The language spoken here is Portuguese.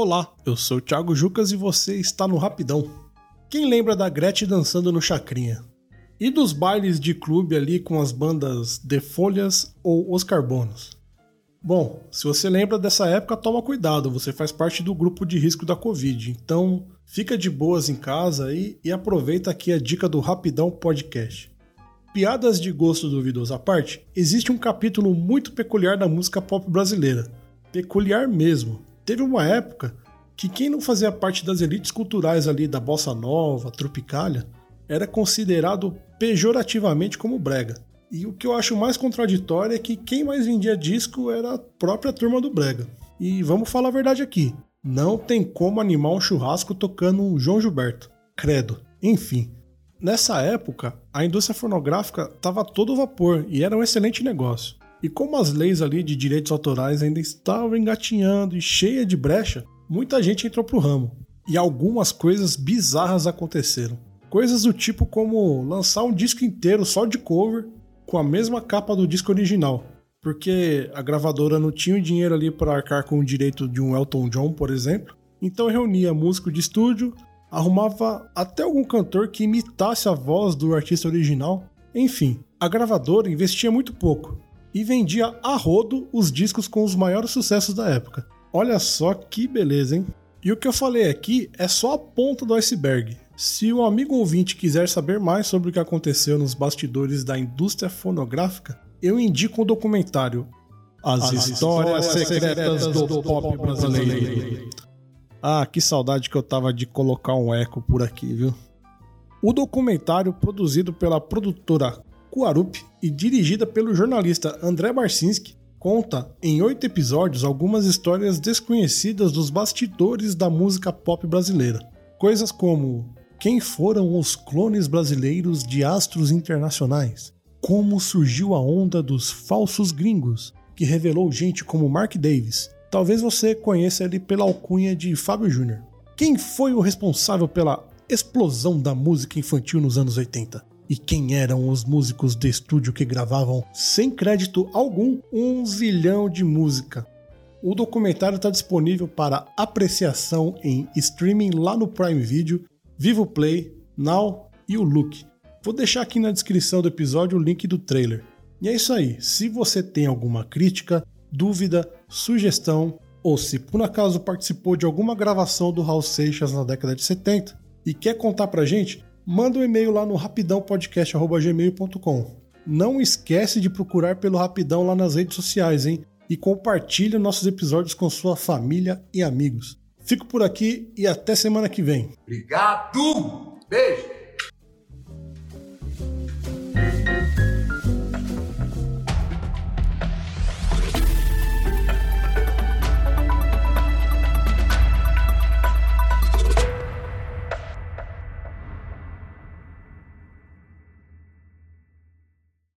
Olá, eu sou o Thiago Jucas e você está no Rapidão. Quem lembra da Gretchen dançando no Chacrinha? E dos bailes de clube ali com as bandas The Folhas ou Os Carbonos? Bom, se você lembra dessa época, toma cuidado, você faz parte do grupo de risco da Covid, então fica de boas em casa aí e aproveita aqui a dica do Rapidão Podcast. Piadas de gosto duvidoso à parte, existe um capítulo muito peculiar da música pop brasileira. Peculiar mesmo. Teve uma época que quem não fazia parte das elites culturais ali da bossa nova, tropicália, era considerado pejorativamente como brega. E o que eu acho mais contraditório é que quem mais vendia disco era a própria turma do brega. E vamos falar a verdade aqui, não tem como animar um churrasco tocando João Gilberto. Credo. Enfim, Nessa época, a indústria fonográfica estava todo vapor e era um excelente negócio. E como as leis ali de direitos autorais ainda estavam engatinhando e cheia de brecha, muita gente entrou pro ramo. E algumas coisas bizarras aconteceram. Coisas do tipo como lançar um disco inteiro só de cover com a mesma capa do disco original, porque a gravadora não tinha o dinheiro ali para arcar com o direito de um Elton John, por exemplo. Então reunia músico de estúdio, arrumava até algum cantor que imitasse a voz do artista original. Enfim, a gravadora investia muito pouco e vendia a rodo os discos com os maiores sucessos da época. Olha só que beleza, hein? E o que eu falei aqui é só a ponta do iceberg. Se o amigo ouvinte quiser saber mais sobre o que aconteceu nos bastidores da indústria fonográfica, eu indico o documentário As, As Histórias, Histórias Secretas, Secretas do, do Pop Brasileiro. Ah, que saudade que eu tava de colocar um eco por aqui, viu? O documentário, produzido pela produtora Kuarup e dirigida pelo jornalista André Barcinski, conta em oito episódios algumas histórias desconhecidas dos bastidores da música pop brasileira. Coisas como quem foram os clones brasileiros de astros internacionais, como surgiu a onda dos falsos gringos, que revelou gente como Mark Davis, Talvez você conheça ele pela alcunha de Fábio Júnior. Quem foi o responsável pela explosão da música infantil nos anos 80? E quem eram os músicos de estúdio que gravavam, sem crédito algum, um zilhão de música? O documentário está disponível para apreciação em streaming lá no Prime Video, Vivo Play, Now e o Look. Vou deixar aqui na descrição do episódio o link do trailer. E é isso aí. Se você tem alguma crítica, dúvida, sugestão ou se por acaso participou de alguma gravação do Raul Seixas na década de 70 e quer contar pra gente, manda um e-mail lá no rapidãopodcast.gmail.com. Não esquece de procurar pelo Rapidão lá nas redes sociais, hein? E compartilhe nossos episódios com sua família e amigos. Fico por aqui e até semana que vem. Obrigado! Beijo!